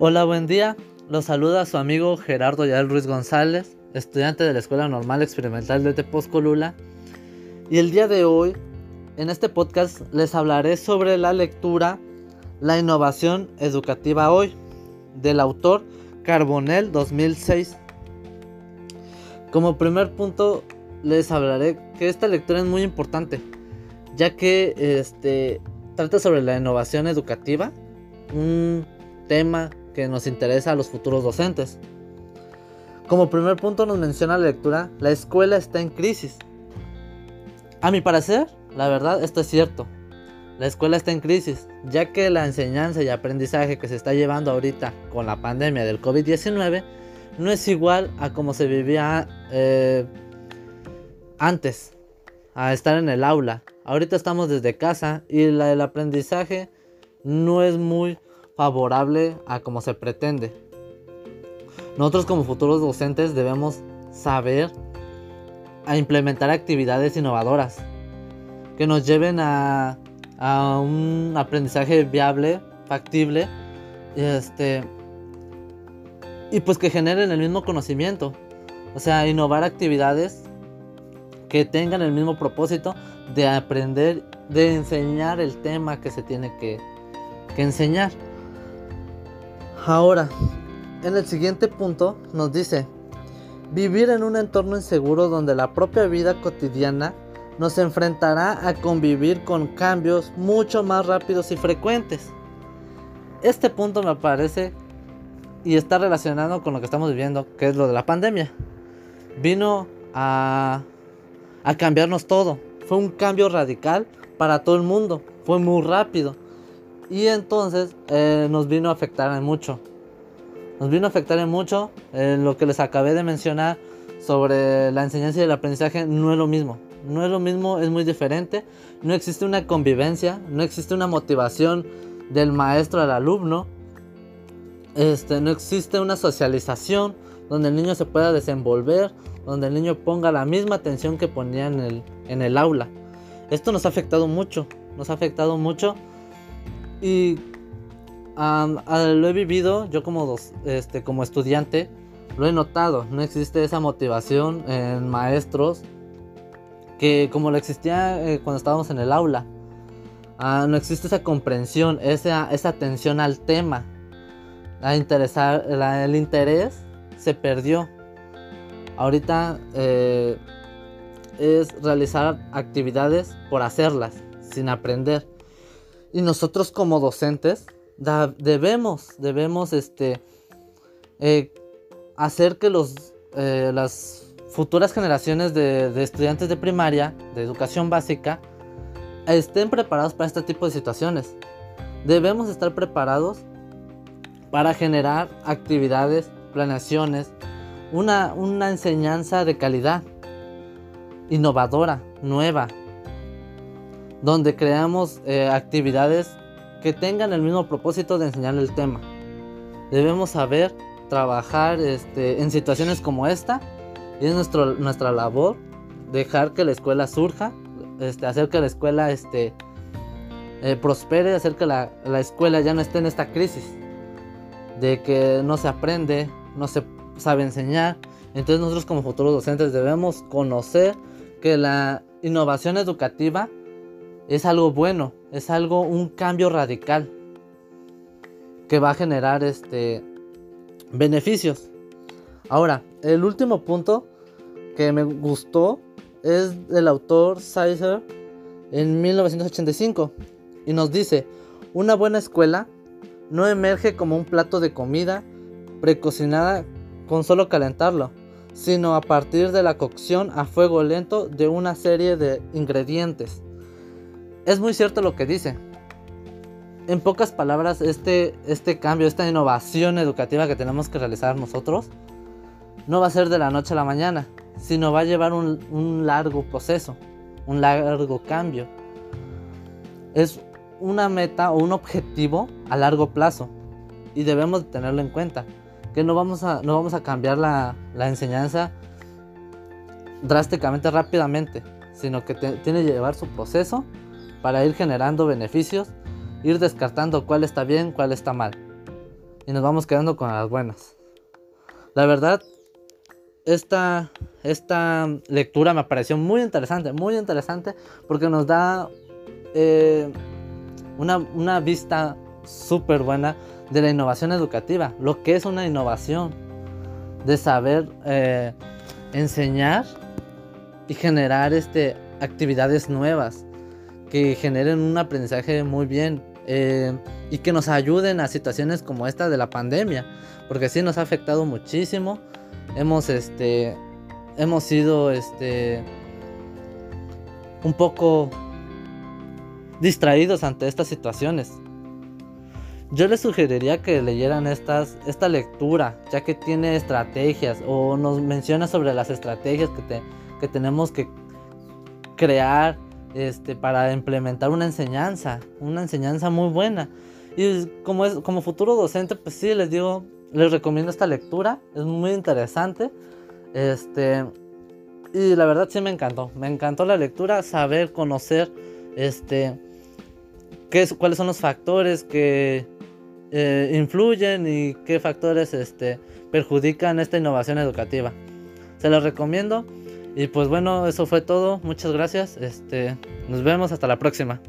Hola, buen día. Los saluda su amigo Gerardo Yael Ruiz González, estudiante de la Escuela Normal Experimental de Tepozcolula. Y el día de hoy, en este podcast, les hablaré sobre la lectura La innovación educativa hoy, del autor Carbonell 2006. Como primer punto, les hablaré que esta lectura es muy importante, ya que este, trata sobre la innovación educativa, un tema que nos interesa a los futuros docentes. Como primer punto nos menciona la lectura, la escuela está en crisis. A mi parecer, la verdad, esto es cierto. La escuela está en crisis, ya que la enseñanza y aprendizaje que se está llevando ahorita con la pandemia del COVID-19 no es igual a como se vivía eh, antes, a estar en el aula. Ahorita estamos desde casa y el aprendizaje no es muy favorable a como se pretende. Nosotros como futuros docentes debemos saber a implementar actividades innovadoras que nos lleven a, un aprendizaje viable, factible, este, y pues que generen el mismo conocimiento. O sea, innovar actividades que tengan el mismo propósito de aprender, de enseñar el tema que se tiene que enseñar. Ahora, en el siguiente punto nos dice, vivir en un entorno inseguro donde la propia vida cotidiana nos enfrentará a convivir con cambios mucho más rápidos y frecuentes. Este punto me parece y está relacionado con lo que estamos viviendo, que es lo de la pandemia. Vino a, a cambiarnos todo. Fue un cambio radical para todo el mundo. Fue muy rápido. Y entonces eh, nos vino a afectar en mucho. Nos vino a afectar en mucho. Eh, lo que les acabé de mencionar sobre la enseñanza y el aprendizaje no es lo mismo. No es lo mismo, es muy diferente. No existe una convivencia, no existe una motivación del maestro al alumno. Este, no existe una socialización donde el niño se pueda desenvolver, donde el niño ponga la misma atención que ponía en el, en el aula. Esto nos ha afectado mucho, nos ha afectado mucho y lo he vivido yo como, este, como estudiante, lo he notado, no existe esa motivación en maestros que como lo existía eh, cuando estábamos en el aula. Ah, no existe esa comprensión, esa, esa atención al tema. La interesar, el interés se perdió. Ahorita eh, es realizar actividades por hacerlas, sin aprender. Y nosotros como docentes debemos, debemos este, eh, hacer que los, eh, las futuras generaciones de, de, estudiantes de primaria, de educación básica, estén preparados para este tipo de situaciones. Debemos estar preparados para generar actividades, planeaciones, una, una enseñanza de calidad, innovadora, nueva, donde creamos eh, actividades que tengan el mismo propósito de enseñar el tema. Debemos saber trabajar este, en situaciones como esta y es nuestro, nuestra labor dejar que la escuela surja, este, hacer que la escuela este, eh, prospere, hacer que la, la escuela ya no esté en esta crisis de que no se aprende, no se sabe enseñar. Entonces nosotros como futuros docentes debemos conocer que la innovación educativa es algo bueno, es algo, un cambio radical que va a generar este beneficios. Ahora, el último punto que me gustó es del autor Sizer en 1985 y nos dice, una buena escuela no emerge como un plato de comida precocinada con solo calentarlo, sino a partir de la cocción a fuego lento de una serie de ingredientes es muy cierto lo que dice. En pocas palabras, este, este cambio, esta innovación educativa que tenemos que realizar nosotros, no va a ser de la noche a la mañana, sino va a llevar un, un largo proceso, un largo cambio. Es una meta o un objetivo a largo plazo y debemos tenerlo en cuenta. Que no vamos a, no vamos a cambiar la, la enseñanza drásticamente, rápidamente, sino que tiene que llevar su proceso para ir generando beneficios, ir descartando cuál está bien, cuál está mal. y nos vamos quedando con las buenas. La verdad, esta, esta lectura me pareció muy interesante, muy interesante, porque nos da eh, una, vista súper buena de la innovación educativa, lo que es una innovación, de saber eh, enseñar y generar este, actividades nuevas que generen un aprendizaje muy bien eh, y que nos ayuden a situaciones como esta de la pandemia, porque sí nos ha afectado muchísimo. Hemos, este, hemos sido, este, un poco distraídos ante estas situaciones. Yo les sugeriría que leyeran estas, esta lectura, ya que tiene estrategias o nos menciona sobre las estrategias que, que tenemos que crear este, para implementar una enseñanza, una enseñanza muy buena. Y como, es, como futuro docente, pues sí, les digo, les recomiendo esta lectura, es muy interesante. Este, y la verdad sí me encantó, me encantó la lectura, saber, conocer, este, qué cuáles son los factores que eh, influyen y qué factores este, perjudican esta innovación educativa. Se los recomiendo. Y pues bueno, eso fue todo. Muchas gracias. Este, nos vemos hasta la próxima.